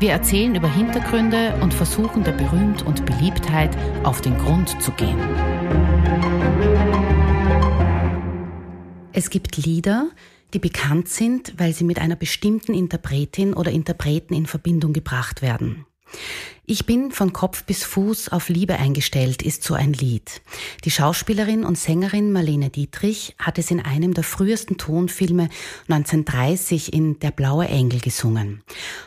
Wir erzählen über Hintergründe und versuchen der Berühmt und Beliebtheit auf den Grund zu gehen. Es gibt Lieder, die bekannt sind, weil sie mit einer bestimmten Interpretin oder Interpreten in Verbindung gebracht werden. Ich bin von Kopf bis Fuß auf Liebe eingestellt, ist so ein Lied. Die Schauspielerin und Sängerin Marlene Dietrich hat es in einem der frühesten Tonfilme 1930 in Der blaue Engel gesungen.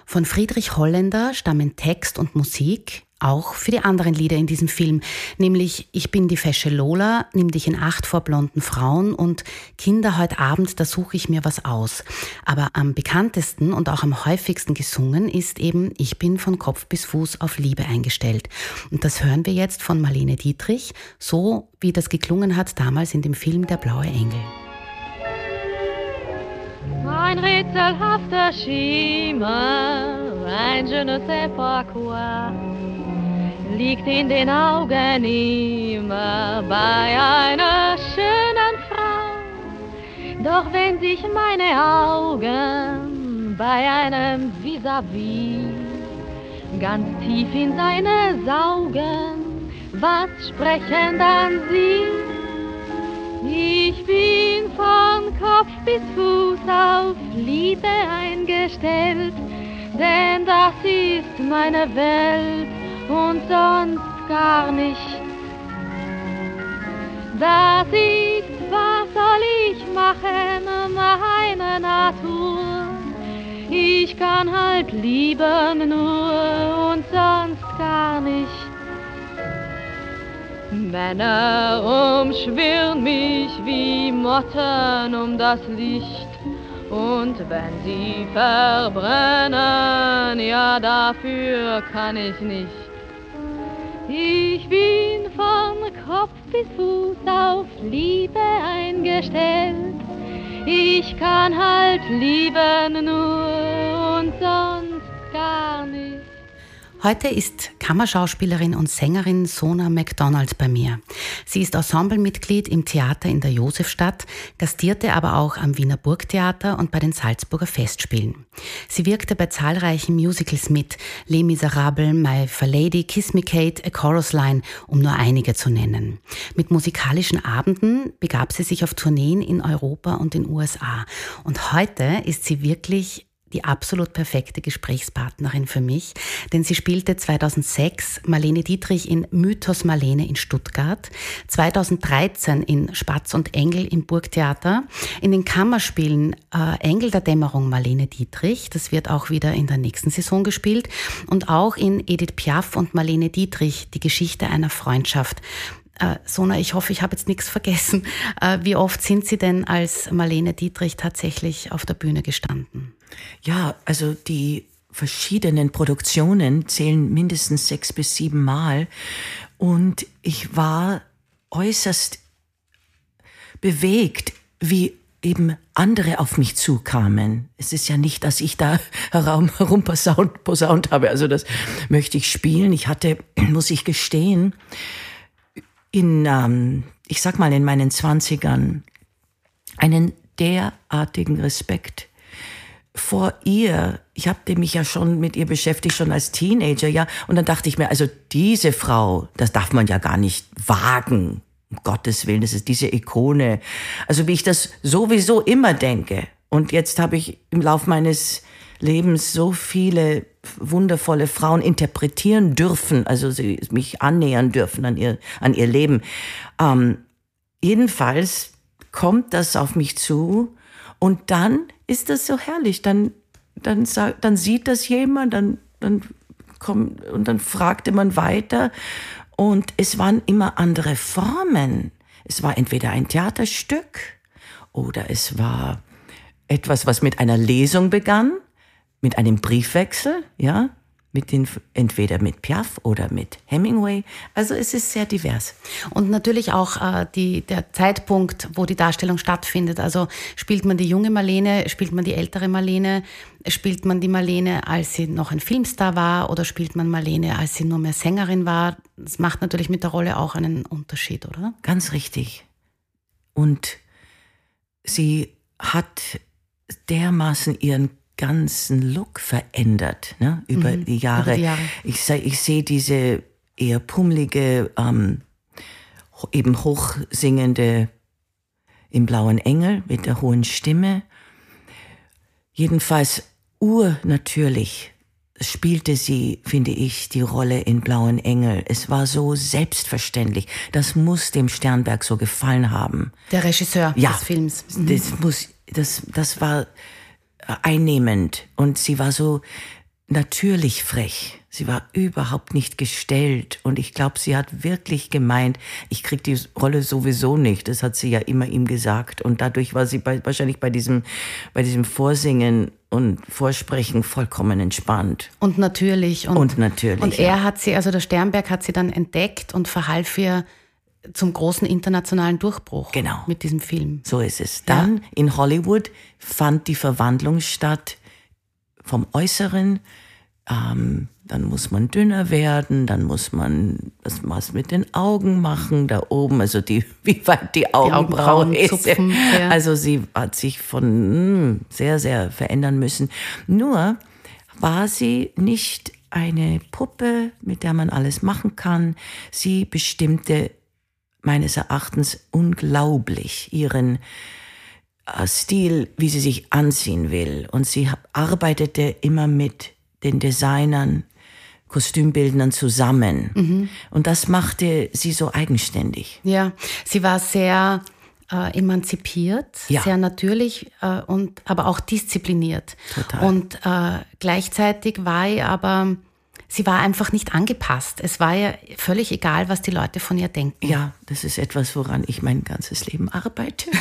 Von Friedrich Holländer stammen Text und Musik, auch für die anderen Lieder in diesem Film, nämlich Ich bin die fesche Lola, Nimm dich in Acht vor blonden Frauen und Kinder heute Abend, da suche ich mir was aus. Aber am bekanntesten und auch am häufigsten gesungen ist eben Ich bin von Kopf bis Fuß auf Liebe eingestellt. Und das hören wir jetzt von Marlene Dietrich, so wie das geklungen hat damals in dem Film Der blaue Engel. Ein rätselhafter Schimmer, ein je ne sais pas quoi liegt in den Augen immer bei einer schönen Frau. Doch wenn sich meine Augen bei einem vis-à-vis -vis ganz tief in seine saugen, was sprechen dann sie? Ich bin von Kopf bis Fuß auf Liebe eingestellt, denn das ist meine Welt und sonst gar nicht. Das ist, was soll ich machen, meine Natur. Ich kann halt lieben nur und sonst gar nicht. Männer umschwirren mich wie Motten um das Licht. Und wenn sie verbrennen, ja dafür kann ich nicht. Ich bin von Kopf bis Fuß auf Liebe eingestellt. Ich kann halt lieben nur und sonst gar. Heute ist Kammerschauspielerin und Sängerin Sona McDonald bei mir. Sie ist Ensemblemitglied im Theater in der Josefstadt, gastierte aber auch am Wiener Burgtheater und bei den Salzburger Festspielen. Sie wirkte bei zahlreichen Musicals mit, Les Miserables, My Fair Lady, Kiss Me Kate, A Chorus Line, um nur einige zu nennen. Mit musikalischen Abenden begab sie sich auf Tourneen in Europa und den USA. Und heute ist sie wirklich die absolut perfekte Gesprächspartnerin für mich, denn sie spielte 2006 Marlene Dietrich in Mythos Marlene in Stuttgart, 2013 in Spatz und Engel im Burgtheater, in den Kammerspielen äh, Engel der Dämmerung Marlene Dietrich, das wird auch wieder in der nächsten Saison gespielt, und auch in Edith Piaf und Marlene Dietrich, die Geschichte einer Freundschaft. Äh, Sona, ich hoffe, ich habe jetzt nichts vergessen. Äh, wie oft sind Sie denn als Marlene Dietrich tatsächlich auf der Bühne gestanden? Ja, also die verschiedenen Produktionen zählen mindestens sechs bis sieben Mal. Und ich war äußerst bewegt, wie eben andere auf mich zukamen. Es ist ja nicht, dass ich da herum, herum posaunt, posaunt habe. Also das möchte ich spielen. Ich hatte, muss ich gestehen, in, ähm, ich sag mal, in meinen Zwanzigern einen derartigen Respekt vor ihr. Ich habe mich ja schon mit ihr beschäftigt, schon als Teenager, ja. Und dann dachte ich mir, also diese Frau, das darf man ja gar nicht wagen. Um Gottes Willen, das ist diese Ikone. Also wie ich das sowieso immer denke. Und jetzt habe ich im Lauf meines Lebens so viele wundervolle Frauen interpretieren dürfen, also sie mich annähern dürfen an ihr, an ihr Leben. Ähm, jedenfalls kommt das auf mich zu und dann ist das so herrlich. Dann, dann, dann sieht das jemand, dann, dann kommt, und dann fragte man weiter und es waren immer andere Formen. Es war entweder ein Theaterstück oder es war etwas, was mit einer Lesung begann mit einem Briefwechsel, ja, mit den, entweder mit Piaf oder mit Hemingway. Also es ist sehr divers. Und natürlich auch äh, die, der Zeitpunkt, wo die Darstellung stattfindet. Also spielt man die junge Marlene, spielt man die ältere Marlene, spielt man die Marlene, als sie noch ein Filmstar war oder spielt man Marlene, als sie nur mehr Sängerin war. Das macht natürlich mit der Rolle auch einen Unterschied, oder? Ganz richtig. Und sie hat dermaßen ihren ganzen Look verändert ne, über, mhm, die Jahre. über die Jahre. Ich, ich sehe diese eher pummelige, ähm, eben hochsingende im blauen Engel mit der hohen Stimme. Jedenfalls urnatürlich spielte sie, finde ich, die Rolle in Blauen Engel. Es war so selbstverständlich. Das muss dem Sternberg so gefallen haben. Der Regisseur ja, des Films. Mhm. Das muss, das, das war einnehmend und sie war so natürlich frech. Sie war überhaupt nicht gestellt und ich glaube, sie hat wirklich gemeint, ich krieg die Rolle sowieso nicht. Das hat sie ja immer ihm gesagt und dadurch war sie bei, wahrscheinlich bei diesem, bei diesem Vorsingen und Vorsprechen vollkommen entspannt. Und natürlich. Und, und natürlich. Und er ja. hat sie, also der Sternberg hat sie dann entdeckt und verhalf ihr zum großen internationalen Durchbruch genau. mit diesem Film. So ist es. Dann ja. in Hollywood fand die Verwandlung statt vom Äußeren. Ähm, dann muss man dünner werden, dann muss man das was mit den Augen machen, da oben, also die, wie weit die Augenbraue die ist. Zupfen, ja. Also sie hat sich von mh, hm, sehr, sehr verändern müssen. Nur war sie nicht eine Puppe, mit der man alles machen kann. Sie bestimmte meines Erachtens unglaublich ihren äh, Stil, wie sie sich anziehen will. Und sie arbeitete immer mit den Designern, Kostümbildnern zusammen. Mhm. Und das machte sie so eigenständig. Ja, sie war sehr äh, emanzipiert, ja. sehr natürlich äh, und aber auch diszipliniert. Total. Und äh, gleichzeitig war sie aber sie war einfach nicht angepasst. Es war ja völlig egal, was die Leute von ihr denken. Ja, das ist etwas, woran ich mein ganzes Leben arbeite.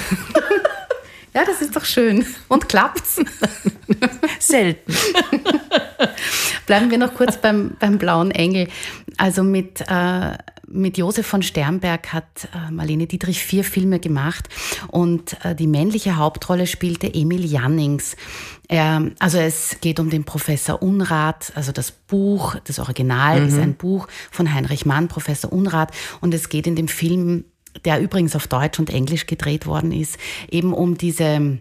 ja, das ist doch schön. Und klappt's? Selten. Bleiben wir noch kurz beim, beim Blauen Engel. Also mit, äh, mit Josef von Sternberg hat äh, Marlene Dietrich vier Filme gemacht und äh, die männliche Hauptrolle spielte Emil Jannings. Er, also es geht um den Professor Unrat, also das Buch, das Original mhm. ist ein Buch von Heinrich Mann, Professor Unrat, und es geht in dem Film, der übrigens auf Deutsch und Englisch gedreht worden ist, eben um diese,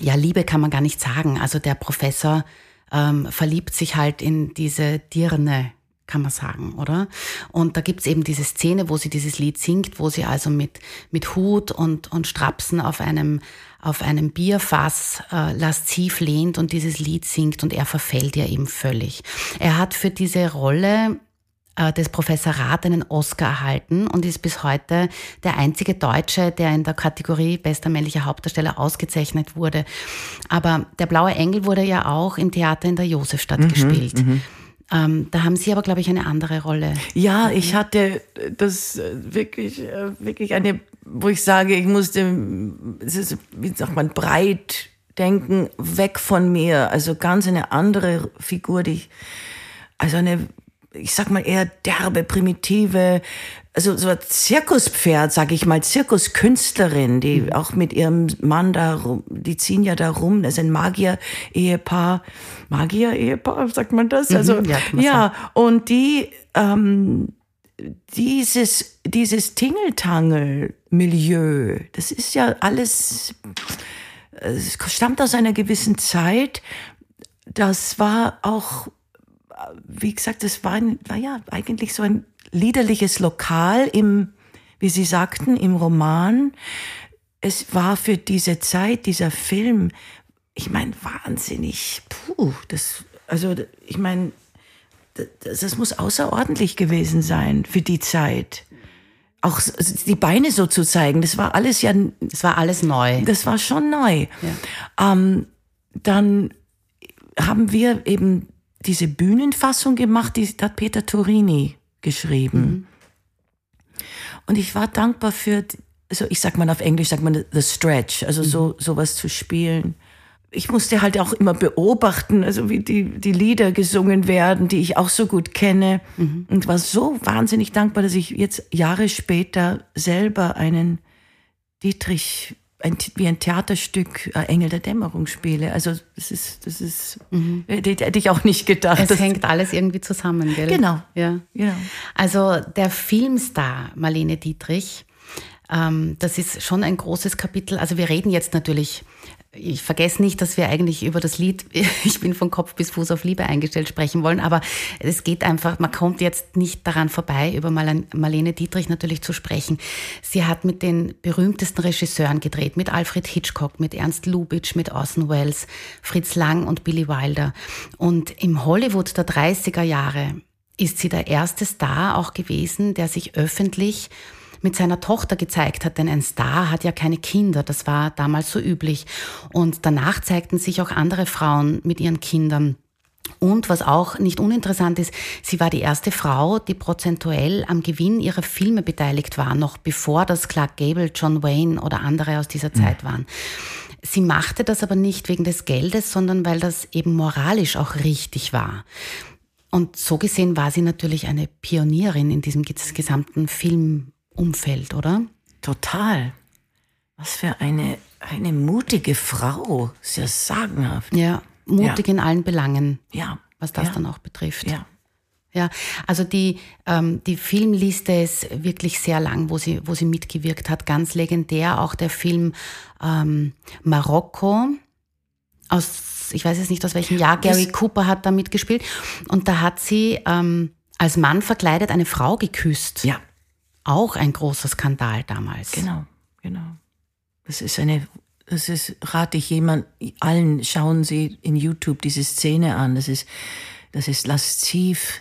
ja, Liebe kann man gar nicht sagen. Also der Professor ähm, verliebt sich halt in diese Dirne, kann man sagen, oder? Und da gibt's eben diese Szene, wo sie dieses Lied singt, wo sie also mit, mit Hut und, und Strapsen auf einem, auf einem Bierfass äh, lasziv lehnt und dieses Lied singt und er verfällt ja eben völlig. Er hat für diese Rolle äh, des Professor Rath einen Oscar erhalten und ist bis heute der einzige Deutsche, der in der Kategorie bester männlicher Hauptdarsteller ausgezeichnet wurde. Aber der Blaue Engel wurde ja auch im Theater in der Josefstadt mhm, gespielt. Mhm. Ähm, da haben Sie aber, glaube ich, eine andere Rolle. Ja, ich hatte das äh, wirklich, äh, wirklich eine, wo ich sage, ich musste, es ist, wie sagt man, breit denken, weg von mir. Also ganz eine andere Figur, die ich, also eine, ich sag mal eher derbe, primitive, also so ein Zirkuspferd, sag ich mal, Zirkuskünstlerin, die mhm. auch mit ihrem Mann da rum, die ziehen ja da rum, das ist ein Magier-Ehepaar. Magier-Ehepaar, sagt man das? Mhm, also, ja, ja und die, ähm, dieses, dieses Tingeltangel-Milieu, das ist ja alles, es stammt aus einer gewissen Zeit. Das war auch, wie gesagt, das war, war ja eigentlich so ein liederliches Lokal im, wie Sie sagten, im Roman. Es war für diese Zeit, dieser Film, ich meine, wahnsinnig, puh, das, also, ich meine, das, das muss außerordentlich gewesen sein für die Zeit auch die Beine so zu zeigen, das war alles ja. Das war alles neu. Das war schon neu. Ja. Ähm, dann haben wir eben diese Bühnenfassung gemacht, die hat Peter Turini geschrieben. Mhm. Und ich war dankbar für, also ich sag mal auf Englisch, sagt man the stretch, also mhm. so sowas zu spielen. ich musste halt auch immer beobachten, also wie die, die Lieder gesungen werden, die ich auch so gut kenne. Mhm. Und war so wahnsinnig dankbar, dass ich jetzt Jahre später selber einen Dietrich, ein, wie ein Theaterstück äh, Engel der Dämmerung spiele. Also das ist, das ist, mhm. hätte, hätte ich auch nicht gedacht. Es hängt alles irgendwie zusammen, gell? Genau. Ja. genau. Also der Filmstar Marlene Dietrich, ähm, das ist schon ein großes Kapitel. Also wir reden jetzt natürlich ich vergesse nicht, dass wir eigentlich über das Lied Ich bin von Kopf bis Fuß auf Liebe eingestellt sprechen wollen, aber es geht einfach, man kommt jetzt nicht daran vorbei, über Marlene Dietrich natürlich zu sprechen. Sie hat mit den berühmtesten Regisseuren gedreht, mit Alfred Hitchcock, mit Ernst Lubitsch, mit Orson Welles, Fritz Lang und Billy Wilder. Und im Hollywood der 30er Jahre ist sie der erste Star auch gewesen, der sich öffentlich mit seiner Tochter gezeigt hat, denn ein Star hat ja keine Kinder, das war damals so üblich. Und danach zeigten sich auch andere Frauen mit ihren Kindern. Und was auch nicht uninteressant ist, sie war die erste Frau, die prozentuell am Gewinn ihrer Filme beteiligt war, noch bevor das Clark Gable, John Wayne oder andere aus dieser Zeit waren. Sie machte das aber nicht wegen des Geldes, sondern weil das eben moralisch auch richtig war. Und so gesehen war sie natürlich eine Pionierin in diesem gesamten Film, Umfeld, oder? Total. Was für eine, eine mutige Frau. Sehr sagenhaft. Ja, mutig ja. in allen Belangen. Ja. Was das ja. dann auch betrifft. Ja. Ja, also die, ähm, die Filmliste ist wirklich sehr lang, wo sie, wo sie mitgewirkt hat. Ganz legendär auch der Film ähm, Marokko aus, ich weiß jetzt nicht aus welchem Jahr, Gary das Cooper hat da mitgespielt. Und da hat sie ähm, als Mann verkleidet eine Frau geküsst. Ja auch ein großer Skandal damals. Genau, genau. Das ist eine, das ist, rate ich jemand, allen schauen Sie in YouTube diese Szene an. Das ist, das ist lasziv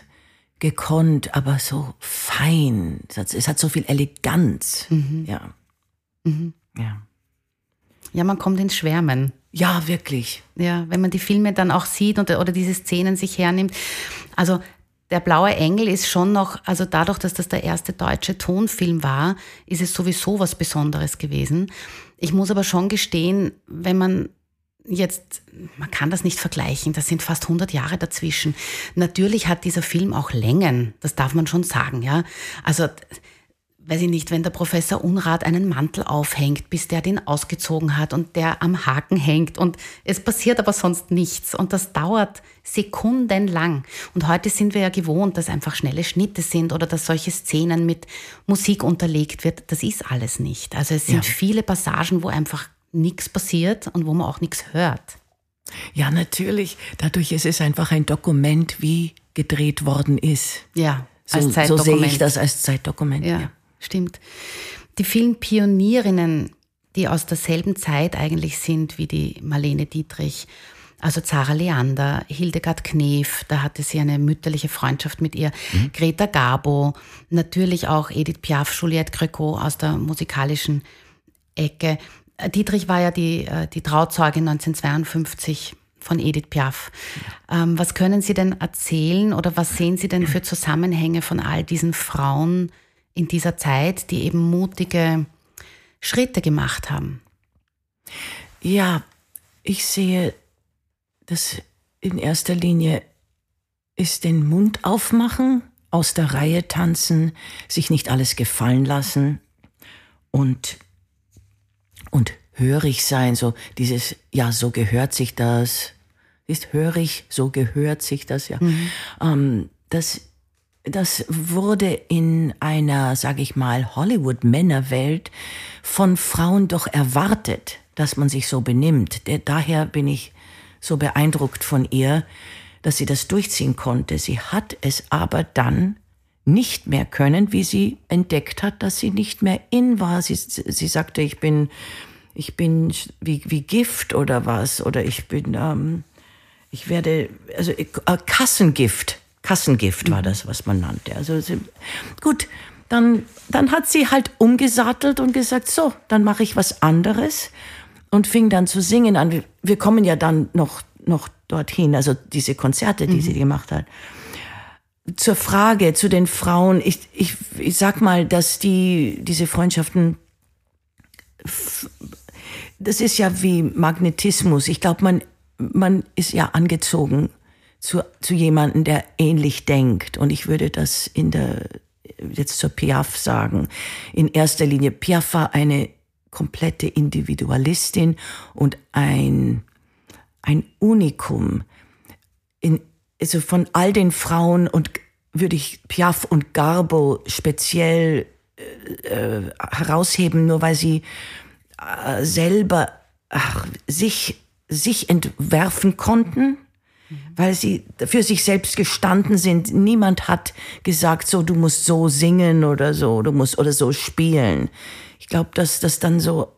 gekonnt, aber so fein. Es hat, es hat so viel Eleganz. Mhm. Ja. Mhm. Ja. Ja, man kommt ins Schwärmen. Ja, wirklich. Ja, wenn man die Filme dann auch sieht und, oder diese Szenen sich hernimmt. Also der Blaue Engel ist schon noch, also dadurch, dass das der erste deutsche Tonfilm war, ist es sowieso was Besonderes gewesen. Ich muss aber schon gestehen, wenn man jetzt, man kann das nicht vergleichen, das sind fast 100 Jahre dazwischen. Natürlich hat dieser Film auch Längen, das darf man schon sagen, ja. Also weiß ich nicht, wenn der Professor Unrat einen Mantel aufhängt, bis der den ausgezogen hat und der am Haken hängt und es passiert aber sonst nichts und das dauert sekundenlang. Und heute sind wir ja gewohnt, dass einfach schnelle Schnitte sind oder dass solche Szenen mit Musik unterlegt wird. Das ist alles nicht. Also es sind ja. viele Passagen, wo einfach nichts passiert und wo man auch nichts hört. Ja, natürlich. Dadurch ist es einfach ein Dokument, wie gedreht worden ist. Ja, als so, Zeitdokument. So sehe ich das als Zeitdokument. ja. ja stimmt. Die vielen Pionierinnen, die aus derselben Zeit eigentlich sind wie die Marlene Dietrich, also Zara Leander, Hildegard Knef, da hatte sie eine mütterliche Freundschaft mit ihr, mhm. Greta Garbo, natürlich auch Edith Piaf, Juliette Greco aus der musikalischen Ecke. Dietrich war ja die, äh, die Trauzeugin 1952 von Edith Piaf. Ähm, was können Sie denn erzählen oder was sehen Sie denn für Zusammenhänge von all diesen Frauen, in dieser Zeit, die eben mutige Schritte gemacht haben? Ja, ich sehe das in erster Linie ist den Mund aufmachen, aus der Reihe tanzen, sich nicht alles gefallen lassen und, und hörig sein, so dieses, ja, so gehört sich das, ist hörig, so gehört sich das, ja. Mhm. Ähm, das das wurde in einer, sage ich mal, Hollywood-Männerwelt von Frauen doch erwartet, dass man sich so benimmt. Daher bin ich so beeindruckt von ihr, dass sie das durchziehen konnte. Sie hat es aber dann nicht mehr können, wie sie entdeckt hat, dass sie nicht mehr in war. Sie, sie sagte, ich bin, ich bin wie, wie Gift oder was, oder ich bin, ähm, ich werde, also äh, Kassengift Kassengift war das, was man nannte. Also gut, dann, dann hat sie halt umgesattelt und gesagt, so, dann mache ich was anderes und fing dann zu singen an. Wir, wir kommen ja dann noch, noch dorthin, also diese Konzerte, die mhm. sie gemacht hat. Zur Frage zu den Frauen, ich, ich, ich sag mal, dass die, diese Freundschaften das ist ja wie Magnetismus. Ich glaube, man, man ist ja angezogen zu, zu jemandem, der ähnlich denkt. Und ich würde das in der, jetzt zur Piaf sagen. In erster Linie, Piaf war eine komplette Individualistin und ein, ein Unikum. In, also von all den Frauen und würde ich Piaf und Garbo speziell äh, äh herausheben, nur weil sie äh, selber ach, sich, sich entwerfen konnten, weil sie für sich selbst gestanden sind. Niemand hat gesagt, so, du musst so singen oder so, du musst oder so spielen. Ich glaube, dass das dann so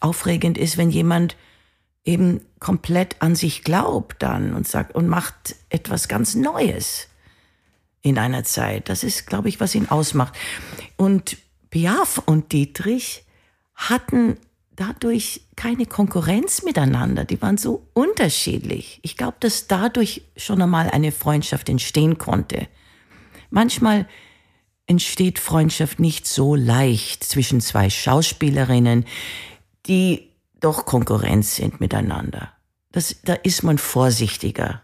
aufregend ist, wenn jemand eben komplett an sich glaubt dann und sagt und macht etwas ganz Neues in einer Zeit. Das ist, glaube ich, was ihn ausmacht. Und Piaf und Dietrich hatten dadurch keine Konkurrenz miteinander. Die waren so unterschiedlich. Ich glaube, dass dadurch schon einmal eine Freundschaft entstehen konnte. Manchmal entsteht Freundschaft nicht so leicht zwischen zwei Schauspielerinnen, die doch Konkurrenz sind miteinander. Das, da ist man vorsichtiger.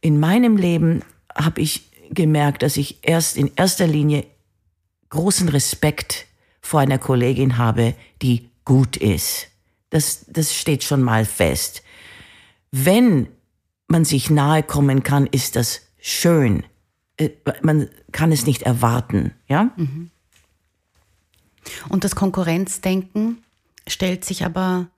In meinem Leben habe ich gemerkt, dass ich erst in erster Linie großen Respekt vor einer Kollegin habe, die gut ist. Das, das steht schon mal fest. Wenn man sich nahe kommen kann, ist das schön. Äh, man kann es nicht erwarten, ja? Mhm. Und das Konkurrenzdenken stellt sich aber,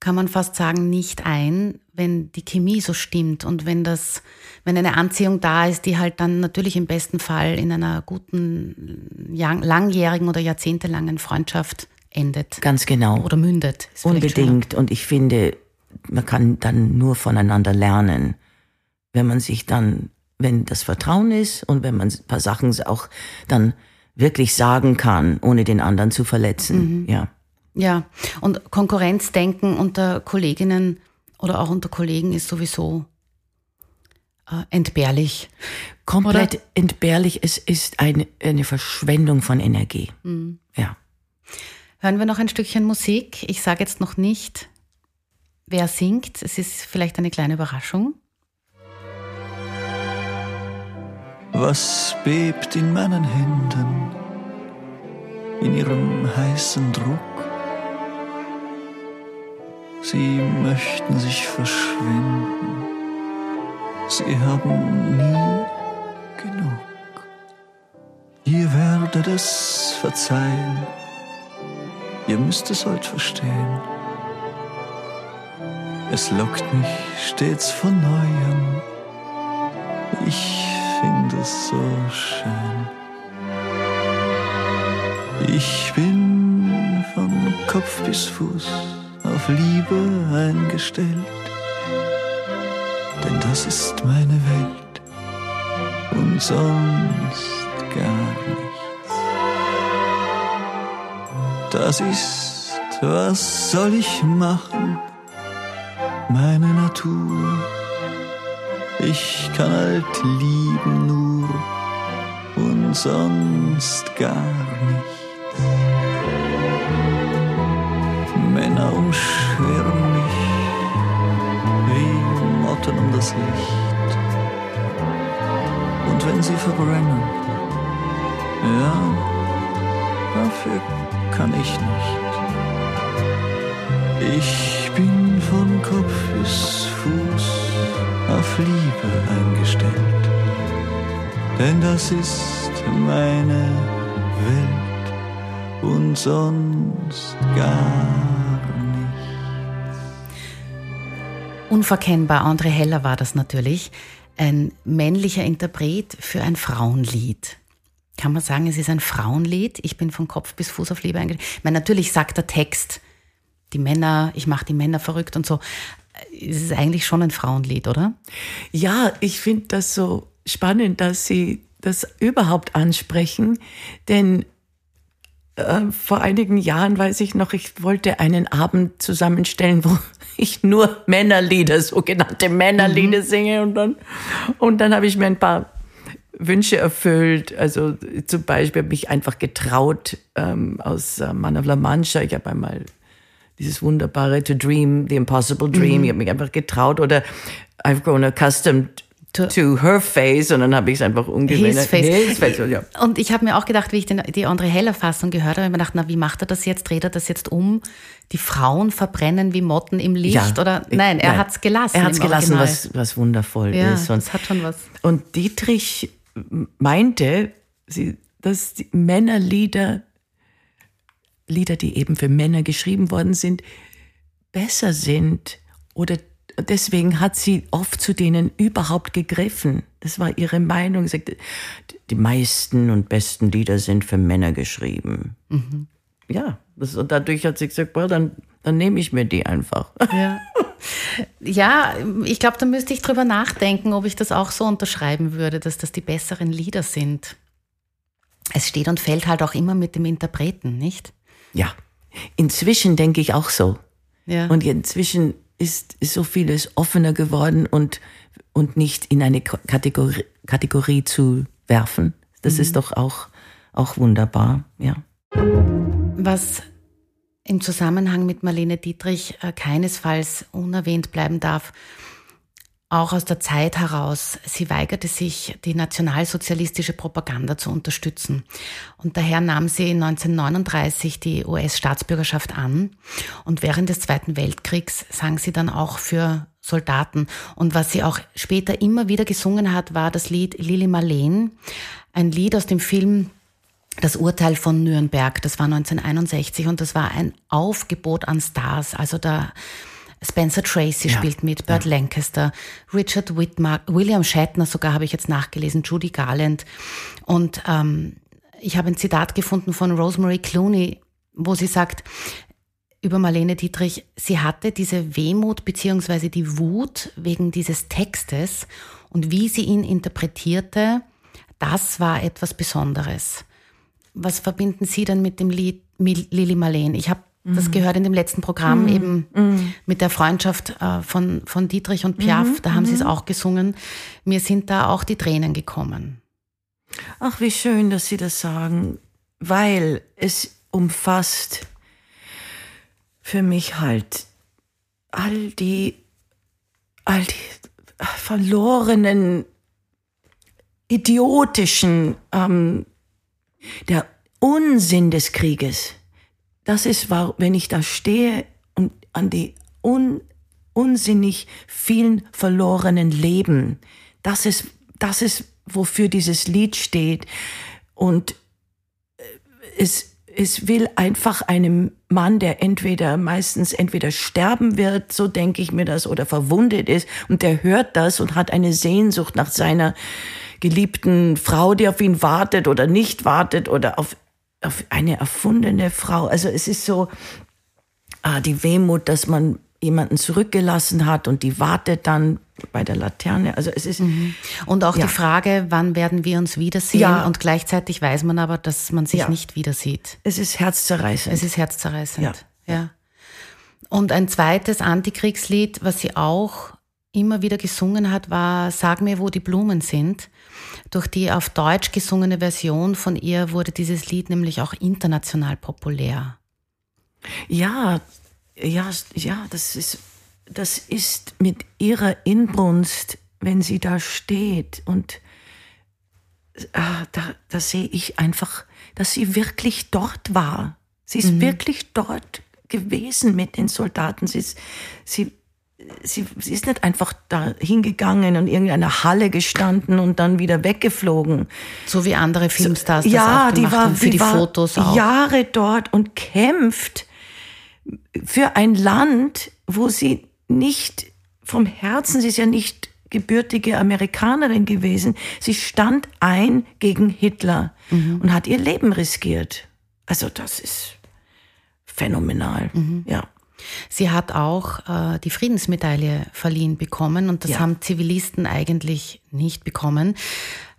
kann man fast sagen, nicht ein, wenn die Chemie so stimmt und wenn das, wenn eine Anziehung da ist, die halt dann natürlich im besten Fall in einer guten, langjährigen oder jahrzehntelangen Freundschaft endet. Ganz genau. Oder mündet. Unbedingt. Und ich finde, man kann dann nur voneinander lernen, wenn man sich dann, wenn das Vertrauen ist und wenn man ein paar Sachen auch dann wirklich sagen kann, ohne den anderen zu verletzen. Mhm. Ja. Ja, und Konkurrenzdenken unter Kolleginnen oder auch unter Kollegen ist sowieso äh, entbehrlich. Komplett oder? entbehrlich. Es ist eine, eine Verschwendung von Energie. Mhm. Ja. Hören wir noch ein Stückchen Musik. Ich sage jetzt noch nicht, wer singt. Es ist vielleicht eine kleine Überraschung. Was bebt in meinen Händen, in ihrem heißen Druck? Sie möchten sich verschwinden, sie haben nie genug. Ihr werdet es verzeihen Ihr müsst es heute verstehen. Es lockt mich stets von neuem. Ich finde es so schön. Ich bin von Kopf bis Fuß auf Liebe eingestellt. Denn das ist meine Welt und sonst gar nicht. Das ist, was soll ich machen? Meine Natur. Ich kann halt lieben nur und sonst gar nichts. Männer umschwirren mich wie Motten um das Licht. Und wenn sie verbrennen, ja, dafür kann ich nicht. Ich bin von Kopf bis Fuß auf Liebe eingestellt, denn das ist meine Welt und sonst gar nichts. Unverkennbar, André Heller war das natürlich, ein männlicher Interpret für ein Frauenlied. Kann man sagen, es ist ein Frauenlied? Ich bin von Kopf bis Fuß auf Liebe eingestellt. Ich meine, natürlich sagt der Text, die Männer, ich mache die Männer verrückt und so. Es ist eigentlich schon ein Frauenlied, oder? Ja, ich finde das so spannend, dass Sie das überhaupt ansprechen, denn äh, vor einigen Jahren weiß ich noch, ich wollte einen Abend zusammenstellen, wo ich nur Männerlieder, sogenannte Männerlieder mhm. singe und dann, und dann habe ich mir ein paar Wünsche erfüllt. Also zum Beispiel habe ich einfach getraut ähm, aus äh, Man of La Mancha. Ich habe einmal dieses wunderbare To Dream, The Impossible Dream. Ich habe mich einfach getraut oder I've grown accustomed to, her face und dann habe ich es einfach umgewählt. His face. His face ja. Und ich habe mir auch gedacht, wie ich den, die André Heller Fassung gehört habe, habe ich mir gedacht, na, wie macht er das jetzt? Dreht er das jetzt um? Die Frauen verbrennen wie Motten im Licht? Ja, oder nein, er hat es gelassen. Er hat es gelassen, was, was wundervoll ja, ist. Und, das hat schon was. Und Dietrich meinte, sie, dass die Männerlieder, Lieder, die eben für Männer geschrieben worden sind, besser sind oder deswegen hat sie oft zu denen überhaupt gegriffen. Das war ihre Meinung. Sie sagte, die meisten und besten Lieder sind für Männer geschrieben. Mhm. Ja, das, und dadurch hat sie gesagt, boah, dann, dann nehme ich mir die einfach. Ja, ja ich glaube, da müsste ich drüber nachdenken, ob ich das auch so unterschreiben würde, dass das die besseren Lieder sind. Es steht und fällt halt auch immer mit dem Interpreten, nicht? Ja, inzwischen denke ich auch so. Ja. Und inzwischen ist, ist so vieles offener geworden und, und nicht in eine Kategorie, Kategorie zu werfen. Das mhm. ist doch auch, auch wunderbar, ja. Was im Zusammenhang mit Marlene Dietrich äh, keinesfalls unerwähnt bleiben darf, auch aus der Zeit heraus. Sie weigerte sich, die nationalsozialistische Propaganda zu unterstützen. Und daher nahm sie 1939 die US-Staatsbürgerschaft an. Und während des Zweiten Weltkriegs sang sie dann auch für Soldaten. Und was sie auch später immer wieder gesungen hat, war das Lied Lili Marleen. Ein Lied aus dem Film das Urteil von Nürnberg, das war 1961 und das war ein Aufgebot an Stars. Also da Spencer Tracy ja. spielt mit, Burt ja. Lancaster, Richard Whitmark, William Shatner sogar habe ich jetzt nachgelesen, Judy Garland. Und ähm, ich habe ein Zitat gefunden von Rosemary Clooney, wo sie sagt, über Marlene Dietrich, sie hatte diese Wehmut beziehungsweise die Wut wegen dieses Textes und wie sie ihn interpretierte, das war etwas Besonderes. Was verbinden Sie denn mit dem Lied Lili Marlene? Ich habe das mhm. gehört in dem letzten Programm mhm. eben mhm. mit der Freundschaft äh, von, von Dietrich und Piaf. Mhm. Da haben sie es mhm. auch gesungen. Mir sind da auch die Tränen gekommen. Ach, wie schön, dass Sie das sagen, weil es umfasst für mich halt all die, all die verlorenen, idiotischen, ähm, der Unsinn des Krieges das ist, wenn ich da stehe und an die un, unsinnig vielen verlorenen Leben, das ist, das ist, wofür dieses Lied steht. Und äh, es, es will einfach einem Mann, der entweder meistens entweder sterben wird, so denke ich mir das, oder verwundet ist, und der hört das und hat eine Sehnsucht nach seiner geliebten Frau, die auf ihn wartet oder nicht wartet oder auf auf eine erfundene Frau. Also es ist so ah, die Wehmut, dass man jemanden zurückgelassen hat und die wartet dann bei der Laterne. Also es ist mhm. und auch ja. die Frage, wann werden wir uns wiedersehen? Ja. Und gleichzeitig weiß man aber, dass man sich ja. nicht wieder sieht. Es ist herzzerreißend. Es ist herzzerreißend. Ja. ja. Und ein zweites Antikriegslied, was sie auch immer wieder gesungen hat, war Sag mir, wo die Blumen sind. Durch die auf Deutsch gesungene Version von ihr wurde dieses Lied nämlich auch international populär. Ja, ja, ja, das ist, das ist mit ihrer Inbrunst, wenn sie da steht und ah, da, da sehe ich einfach, dass sie wirklich dort war. Sie ist mhm. wirklich dort gewesen mit den Soldaten. Sie, ist, sie sie, sie ist nicht einfach da hingegangen und in irgendeiner Halle gestanden und dann wieder weggeflogen. So wie andere Filmstars das ja, auch die war, haben, für die, die Fotos auch. Jahre dort und kämpft für ein Land, wo sie nicht vom Herzen, sie ist ja nicht gebürtige Amerikanerin gewesen, sie stand ein gegen Hitler mhm. und hat ihr Leben riskiert. Also das ist phänomenal, mhm. ja. Sie hat auch äh, die Friedensmedaille verliehen bekommen und das ja. haben Zivilisten eigentlich nicht bekommen,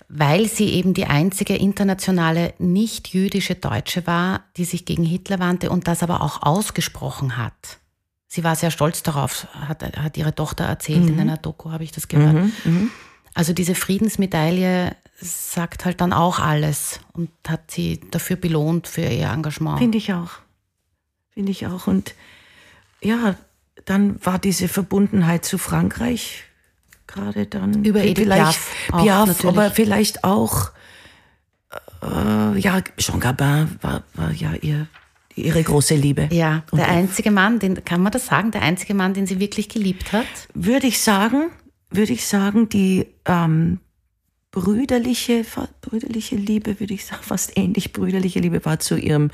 weil sie eben die einzige internationale nicht-jüdische Deutsche war, die sich gegen Hitler wandte und das aber auch ausgesprochen hat. Sie war sehr stolz darauf, hat, hat ihre Tochter erzählt, mhm. in einer Doku habe ich das gehört. Mhm. Mhm. Also diese Friedensmedaille sagt halt dann auch alles und hat sie dafür belohnt für ihr Engagement. Finde ich auch. Finde ich auch. Und ja, dann war diese Verbundenheit zu Frankreich gerade dann. Über Edith Piaf Piaf, aber vielleicht auch, äh, ja, Jean Gabin war, war ja ihr, ihre große Liebe. Ja, Und der einzige Mann, den, kann man das sagen, der einzige Mann, den sie wirklich geliebt hat? würde ich sagen, würde ich sagen, die ähm, brüderliche, brüderliche Liebe, würde ich sagen, fast ähnlich brüderliche Liebe war zu ihrem,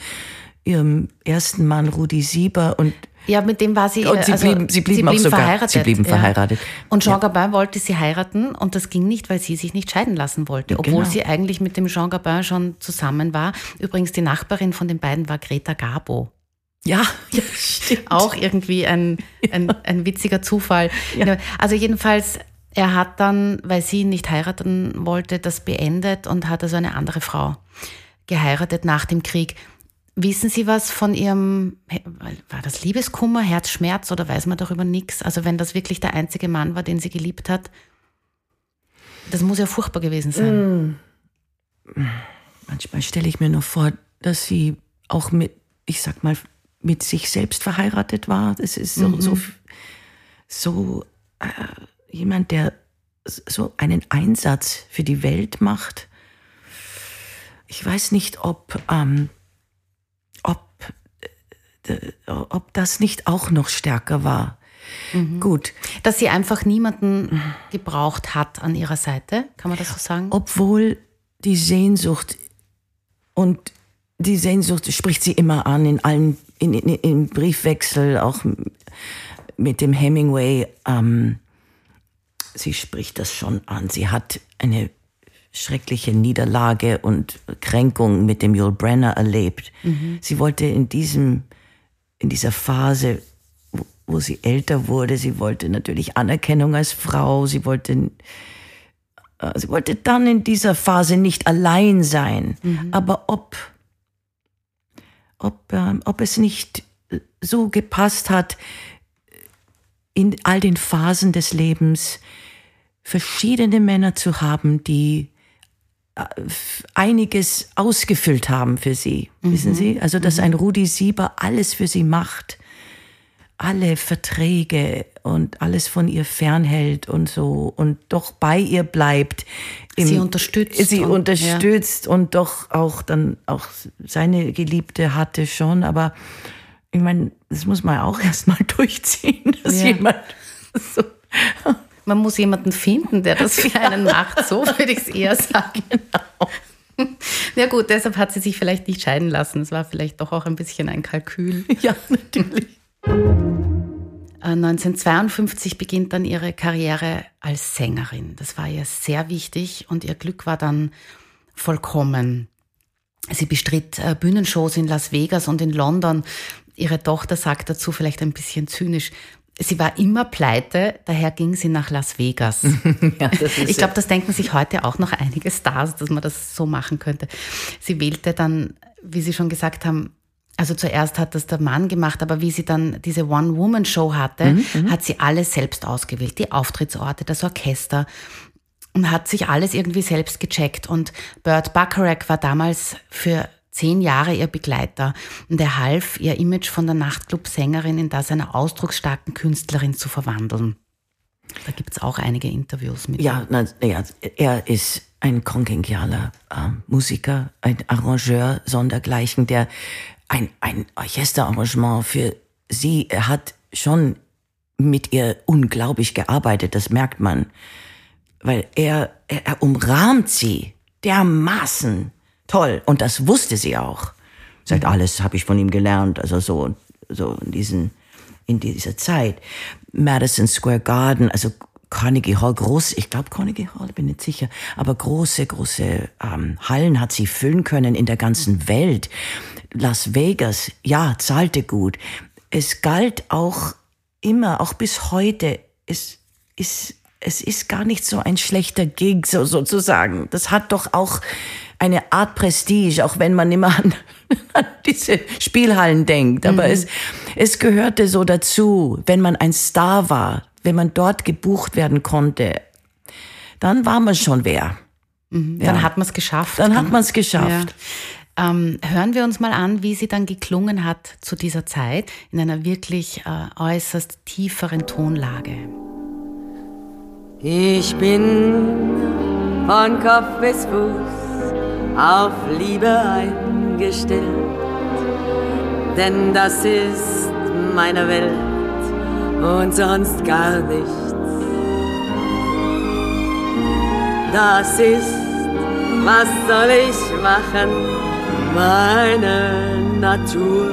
ihrem ersten Mann Rudi Sieber und Ja, mit dem war sie, Und äh, sie blieben- sie blieben auch sogar- verheiratet. sie blieben ja. verheiratet. Und Jean Ja. Gabin wollte sie heiraten und das ging nicht, weil sie sich nicht scheiden lassen wollte, obwohl Genau. sie eigentlich mit dem Jean Gabin schon zusammen war. Übrigens, die Nachbarin von den beiden war Greta Garbo. ja, ja stimmt. Auch irgendwie ein, ein, ein witziger Zufall. Also jedenfalls, er hat dann, weil sie nicht heiraten wollte, das beendet und hat also eine andere Frau geheiratet nach dem Krieg. Wissen Sie was von Ihrem, war das Liebeskummer, Herzschmerz oder weiß man darüber nichts? Also wenn das wirklich der einzige Mann war, den sie geliebt hat, das muss ja furchtbar gewesen sein. Manchmal stelle ich mir nur vor, dass sie auch mit, ich sag mal, mit sich selbst verheiratet war. Das ist so, so, so äh, jemand, der so einen Einsatz für die Welt macht. Ich weiß nicht, ob, ähm, äh, ob das nicht auch noch stärker war. Gut, Dass sie einfach niemanden gebraucht hat an ihrer Seite, kann man das so sagen? obwohl die Sehnsucht und die Sehnsucht spricht sie immer an in allen in, in, im Briefwechsel auch mit dem Hemingway ähm, sie spricht das schon an. Sie hat eine schreckliche Niederlage und Kränkung mit dem Yul Brenner erlebt. Sie wollte in diesem in dieser Phase wo, wo sie älter wurde. Sie wollte natürlich Anerkennung als Frau. Sie wollte äh, Sie wollte dann in dieser Phase nicht allein sein. Aber ob, ob, ähm, ob es nicht so gepasst hat, in all den Phasen des Lebens verschiedene Männer zu haben, die einiges ausgefüllt haben für sie. Wissen Sie? Also, dass ein Rudi Sieber alles für sie macht alle Verträge und alles von ihr fernhält und so und doch bei ihr bleibt. Im- Sie unterstützt Sie und- unterstützt und doch auch dann auch seine Geliebte hatte schon, aber ich meine, das muss man auch erstmal durchziehen, dass Ja. jemand so. Man muss jemanden finden, der das für einen macht. So würde ich es eher sagen. Ja gut, deshalb hat sie sich vielleicht nicht scheiden lassen. Es war vielleicht doch auch ein bisschen ein Kalkül. Ja, natürlich. Äh, 1952 beginnt dann ihre Karriere als Sängerin. Das war ihr sehr wichtig und ihr Glück war dann vollkommen. Sie bestritt äh, Bühnenshows in Las Vegas und in London. Ihre Tochter sagt dazu vielleicht ein bisschen zynisch, sie war immer pleite, daher ging sie nach Las Vegas. Ja, Ich glaube, das denken sich heute auch noch einige Stars, dass man das so machen könnte. Sie wählte dann, wie Sie schon gesagt haben, also zuerst hat das der Mann gemacht, aber wie sie dann diese One-Woman-Show hatte, hat sie alles selbst ausgewählt. Die Auftrittsorte, das Orchester und hat sich alles irgendwie selbst gecheckt. Und Burt Bacharach war damals für zehn Jahre ihr Begleiter und er half, ihr Image von der Nachtclub-Sängerin in das einer ausdrucksstarken Künstlerin zu verwandeln. Da gibt's auch einige Interviews mit Ja, na, ja, er ist ein kongenialer ähm, Musiker, ein Arrangeur sondergleichen, der ein, ein Orchesterarrangement für sie, er hat schon mit ihr unglaublich gearbeitet, das merkt man. Weil er, er, er umrahmt sie dermaßen toll und das wusste sie auch. Sagt, alles habe ich von ihm gelernt, also so, so in diesen, in dieser Zeit. Madison Square Garden, also Carnegie Hall, groß, ich glaube Carnegie Hall, bin nicht sicher, aber große, große ähm, Hallen hat sie füllen können in der ganzen Welt. Las Vegas, ja, zahlte gut. Es galt auch immer, auch bis heute, es ist, es ist gar nicht so ein schlechter Gig, so, sozusagen. Das hat doch auch eine Art Prestige, auch wenn man immer an, an diese Spielhallen denkt. Aber es, es gehörte so dazu, wenn man ein Star war, wenn man dort gebucht werden konnte, dann war man schon wer. Dann hat man es geschafft. Dann hat man's geschafft. Ja. Ähm, hören wir uns mal an, wie sie dann geklungen hat zu dieser Zeit in einer wirklich äh, äußerst tieferen Tonlage. Ich bin von Kopf bis Fuß auf Liebe eingestellt, denn das ist meine Welt und sonst gar nichts. Das ist, was soll ich machen, meine Natur.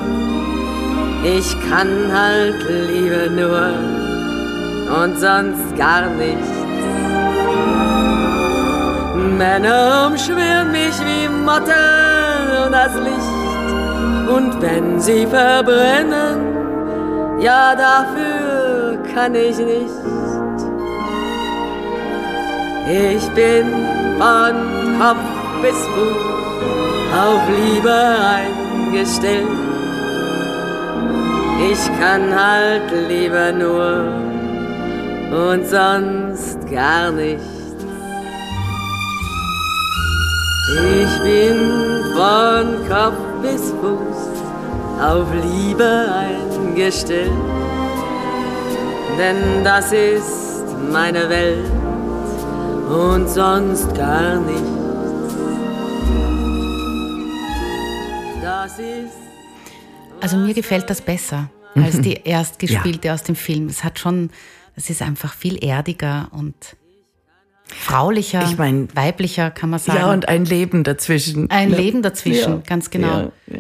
Ich kann halt Liebe nur und sonst gar nichts. Männer umschwirren mich wie Motten und das Licht. Und wenn sie verbrennen, ja, dafür kann ich nicht. Ich bin von Kopf bis Fuß auf Liebe eingestellt. Ich kann halt lieber nur und sonst gar nichts. Ich bin von Kopf bis Fuß auf Liebe eingestellt, denn das ist meine Welt und sonst gar nichts. Das ist. Also mir gefällt das besser als die erstgespielte ja. aus dem Film. Es hat schon, es ist einfach viel erdiger und fraulicher, ich mein, weiblicher, kann man sagen. Ja, und ein Leben dazwischen. Ein ja. Leben dazwischen, ja. ganz genau. Ja,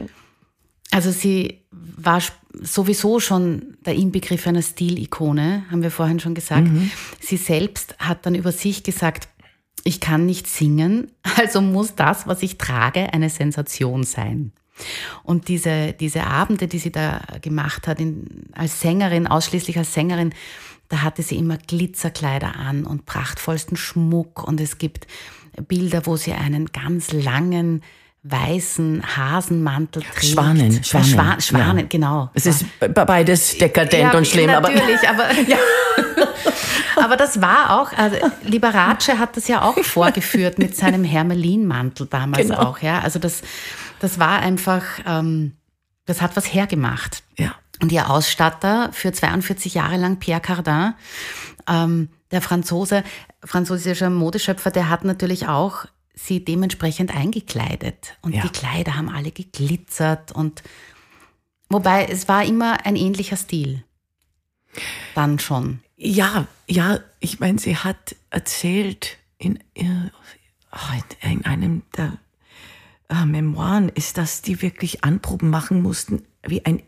also sie war sowieso schon der Inbegriff einer Stilikone, haben wir vorhin schon gesagt. Mhm. Sie selbst hat dann über sich gesagt, ich kann nicht singen, also muss das, was ich trage, eine Sensation sein. Und diese, diese Abende, die sie da gemacht hat, in, als Sängerin, ausschließlich als Sängerin, da hatte sie immer Glitzerkleider an und prachtvollsten Schmuck. Und es gibt Bilder, wo sie einen ganz langen, weißen Hasenmantel trägt. Schwanen, äh, Schwanen. Schwa Schwanen, ja. genau. Es ist beides dekadent ja, und schlimm. Natürlich, aber, aber, ja. aber das war auch, also Liberace hat das ja auch vorgeführt mit seinem Hermelinmantel damals genau. auch. Ja, Also das, das war einfach, ähm, das hat was hergemacht. Ja. Und ihr Ausstatter für 42 Jahre lang, Pierre Cardin, ähm, der Franzose, französischer Modeschöpfer, der hat natürlich auch sie dementsprechend eingekleidet. Und ja. die Kleider haben alle geglitzert und wobei es war immer ein ähnlicher Stil. Dann schon. Ja, ja, ich meine, sie hat erzählt in, in, in einem der äh, Memoiren, ist, dass die wirklich Anproben machen mussten, wie ein,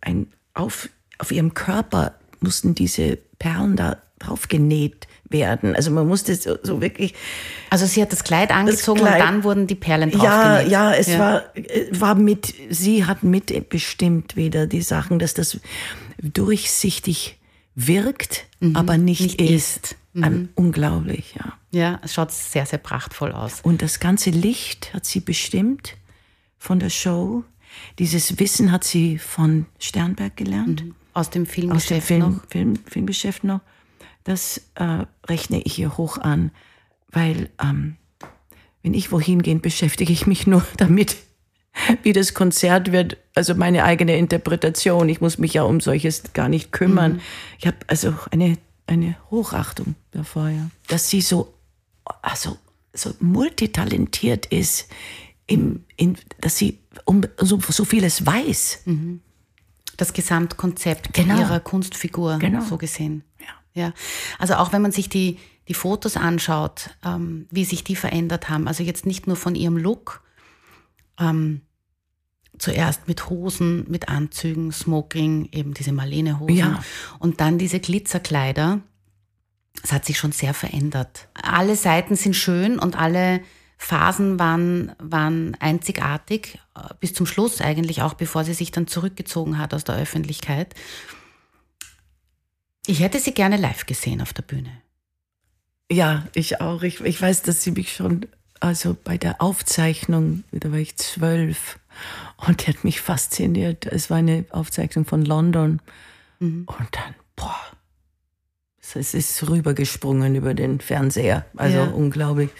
ein auf, auf ihrem Körper mussten diese Perlen da drauf genäht werden. Also man musste so, so wirklich. Also sie hat das Kleid angezogen das Kleid, und dann wurden die Perlen drauf Ja, genäht. ja, es ja. war war mit. Sie hat mitbestimmt wieder die Sachen, dass das durchsichtig wirkt, mhm, aber nicht, nicht ist. ist. Mhm. Unglaublich, ja. Ja, es schaut sehr, sehr prachtvoll aus. Und das ganze Licht hat sie bestimmt von der Show. Dieses Wissen hat sie von Sternberg gelernt. Mhm. Aus dem Filmgeschäft Aus dem Film, noch? Film, Filmgeschäft noch. Das äh, rechne ich ihr hoch an, weil ähm, wenn ich wohin gehe, beschäftige ich mich nur damit, wie das Konzert wird, also meine eigene Interpretation. Ich muss mich ja um solches gar nicht kümmern. Mhm. Ich habe also eine, eine Hochachtung davor, ja. Dass sie so, also, so multitalentiert ist, im, in, dass sie um so, so vieles weiß. Mhm. Das Gesamtkonzept genau. ihrer Kunstfigur, genau. so gesehen. Ja. ja. Also auch wenn man sich die, die Fotos anschaut, ähm, wie sich die verändert haben, also jetzt nicht nur von ihrem Look, ähm, zuerst mit Hosen, mit Anzügen, Smoking, eben diese Marlene-Hosen ja. und dann diese Glitzerkleider. Es hat sich schon sehr verändert. Alle Seiten sind schön und alle Phasen waren, waren einzigartig, äh, bis zum Schluss eigentlich, auch bevor sie sich dann zurückgezogen hat aus der Öffentlichkeit. Ich hätte sie gerne live gesehen auf der Bühne. Ja, ich auch. Ich, ich weiß, dass sie mich schon, also bei der Aufzeichnung, da war ich zwölf und die hat mich fasziniert. Es war eine Aufzeichnung von London. Mhm. Und dann, boah, es ist rübergesprungen über den Fernseher. Also ja. unglaublich.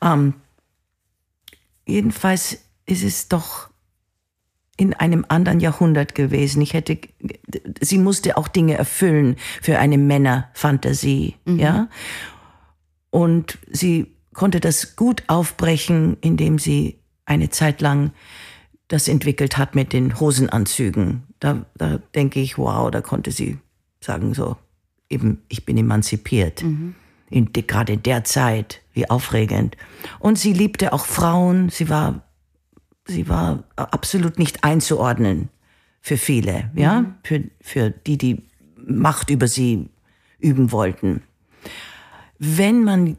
Ähm, jedenfalls ist es doch in einem anderen Jahrhundert gewesen. Ich hätte, sie musste auch Dinge erfüllen für eine Männerfantasie, mhm. ja. Und sie konnte das gut aufbrechen, indem sie eine Zeit lang das entwickelt hat mit den Hosenanzügen. Da, da denke ich, wow, da konnte sie sagen so, eben, ich bin emanzipiert. Mhm. In, gerade in der Zeit, wie aufregend. Und sie liebte auch Frauen. Sie war, sie war absolut nicht einzuordnen für viele, ja, mhm. für, für die, die Macht über sie üben wollten. Wenn man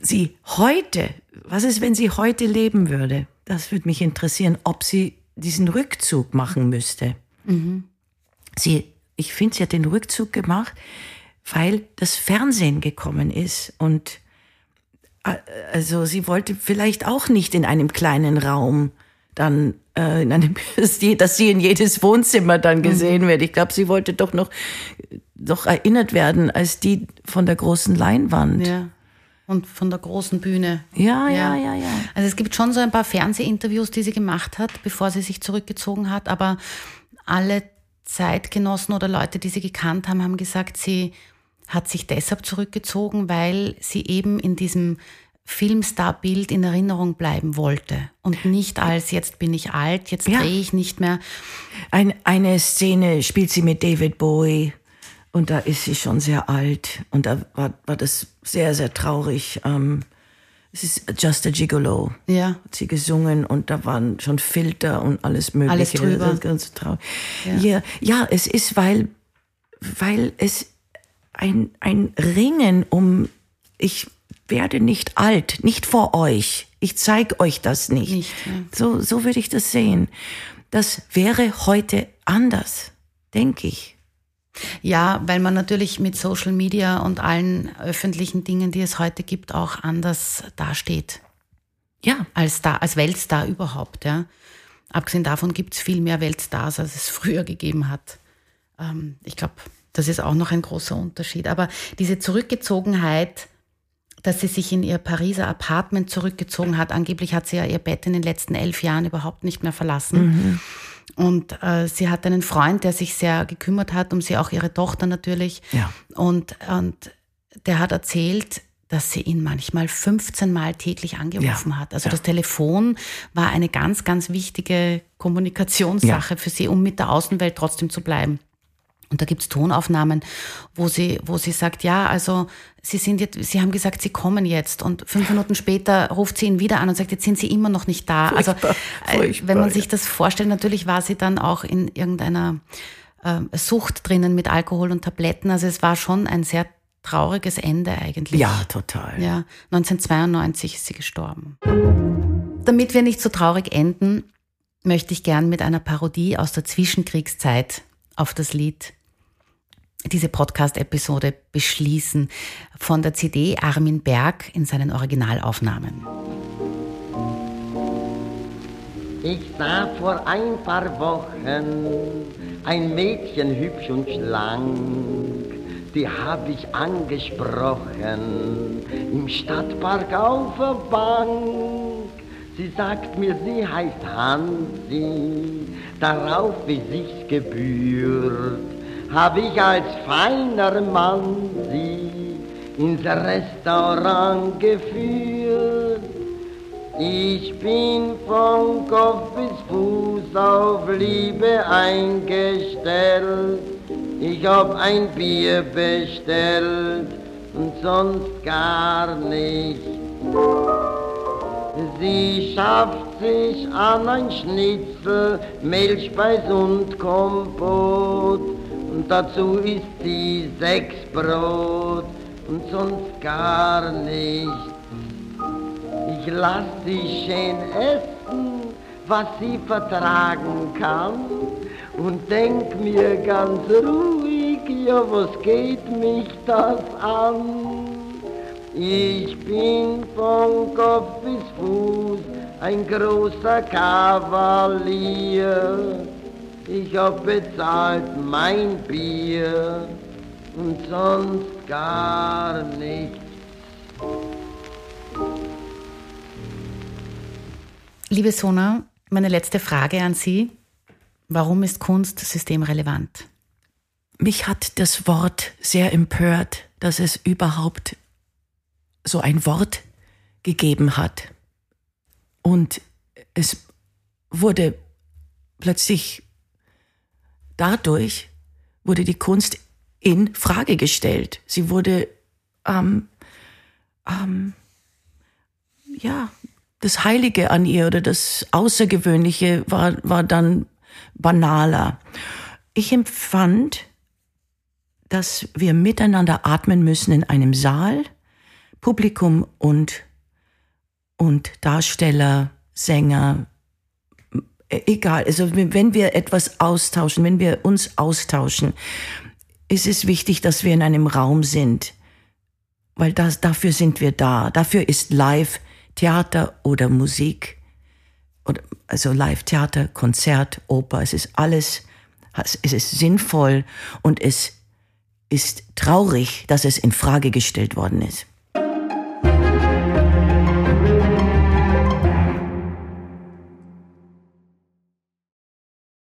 sie heute, was ist, wenn sie heute leben würde? Das würde mich interessieren, ob sie diesen Rückzug machen müsste. Mhm. Sie, ich finde, sie hat den Rückzug gemacht, weil das Fernsehen gekommen ist und äh, also sie wollte vielleicht auch nicht in einem kleinen Raum dann äh, in einem, dass sie in jedes Wohnzimmer dann gesehen mhm. wird. Ich glaube, sie wollte doch noch doch erinnert werden als die von der großen Leinwand. Ja. Und von der großen Bühne. Ja, ja, ja, ja, Also es gibt schon so ein paar Fernsehinterviews, die sie gemacht hat, bevor sie sich zurückgezogen hat, aber alle Zeitgenossen oder Leute, die sie gekannt haben, haben gesagt, sie hat sich deshalb zurückgezogen, weil sie eben in diesem Filmstar-Bild in Erinnerung bleiben wollte und nicht als jetzt bin ich alt, jetzt ja. drehe ich nicht mehr. Ein, eine Szene spielt sie mit David Bowie und da ist sie schon sehr alt und da war, war das sehr, sehr traurig. Ähm, es ist Just a Gigolo. Ja. Hat sie gesungen und da waren schon Filter und alles Mögliche. Alles drüber. Ganz traurig. Ja. ja, ja, es ist, weil, weil es ein, ein Ringen um, ich werde nicht alt, nicht vor euch. Ich zeige euch das nicht. nicht ja. So, so würde ich das sehen. Das wäre heute anders, denke ich. Ja, weil man natürlich mit Social Media und allen öffentlichen Dingen, die es heute gibt, auch anders dasteht. Ja. Als, Star, als Weltstar überhaupt. Ja. Abgesehen davon gibt es viel mehr Weltstars, als es früher gegeben hat. Ähm, ich glaube, das ist auch noch ein großer Unterschied. Aber diese Zurückgezogenheit, dass sie sich in ihr Pariser Apartment zurückgezogen hat, angeblich hat sie ja ihr Bett in den letzten elf Jahren überhaupt nicht mehr verlassen. Mhm. Und äh, sie hat einen Freund, der sich sehr gekümmert hat, um sie auch ihre Tochter natürlich. Ja. Und, und der hat erzählt, dass sie ihn manchmal 15 Mal täglich angerufen ja. hat. Also ja. das Telefon war eine ganz, ganz wichtige Kommunikationssache ja. für sie, um mit der Außenwelt trotzdem zu bleiben. Und da gibt's Tonaufnahmen, wo sie, wo sie sagt, ja, also sie sind jetzt, sie haben gesagt, sie kommen jetzt. Und fünf Minuten später ruft sie ihn wieder an und sagt, jetzt sind sie immer noch nicht da. Also, furchtbar, also furchtbar, wenn man sich das vorstellt, natürlich war sie dann auch in irgendeiner äh, Sucht drinnen mit Alkohol und Tabletten. Also es war schon ein sehr trauriges Ende eigentlich. Ja, total. Ja, 1992 ist sie gestorben. Damit wir nicht so traurig enden, möchte ich gern mit einer Parodie aus der Zwischenkriegszeit auf das Lied diese Podcast-Episode beschließen von der CD Armin Berg in seinen Originalaufnahmen. Ich sah vor ein paar Wochen ein Mädchen hübsch und schlank, die hab ich angesprochen im Stadtpark auf der Bank. Sie sagt mir, sie heißt Hansi, darauf wie sich's gebührt hab ich als feiner Mann sie ins Restaurant geführt. Ich bin von Kopf bis Fuß auf Liebe eingestellt. Ich hab ein Bier bestellt und sonst gar nichts. Sie schafft sich an ein Schnitzel, Milchspeis und Kompott und dazu isst sie sechs Brot und sonst gar nichts. Ich lass sie schön essen, was sie vertragen kann und denk mir ganz ruhig, ja was geht mich das an? Ich bin von Kopf bis Fuß ein großer Kavalier ich hab bezahlt mein Bier und sonst gar nichts. Liebe Sona, Meine letzte Frage an Sie. Warum ist Kunst systemrelevant? Mich hat das Wort sehr empört, dass es überhaupt so ein Wort gegeben hat. Und es wurde plötzlich dadurch wurde die Kunst in Frage gestellt. Sie wurde ähm, ähm, ja das Heilige an ihr oder das Außergewöhnliche war, war dann banaler. Ich empfand, dass wir miteinander atmen müssen in einem Saal, Publikum und, und Darsteller, Sänger, egal. Also wenn wir etwas austauschen, wenn wir uns austauschen, ist es wichtig, dass wir in einem Raum sind, weil das, dafür sind wir da. Dafür ist Live Theater oder Musik, oder, also Live-Theater, Konzert, Oper, es ist alles, es ist sinnvoll und es ist traurig, dass es in Frage gestellt worden ist.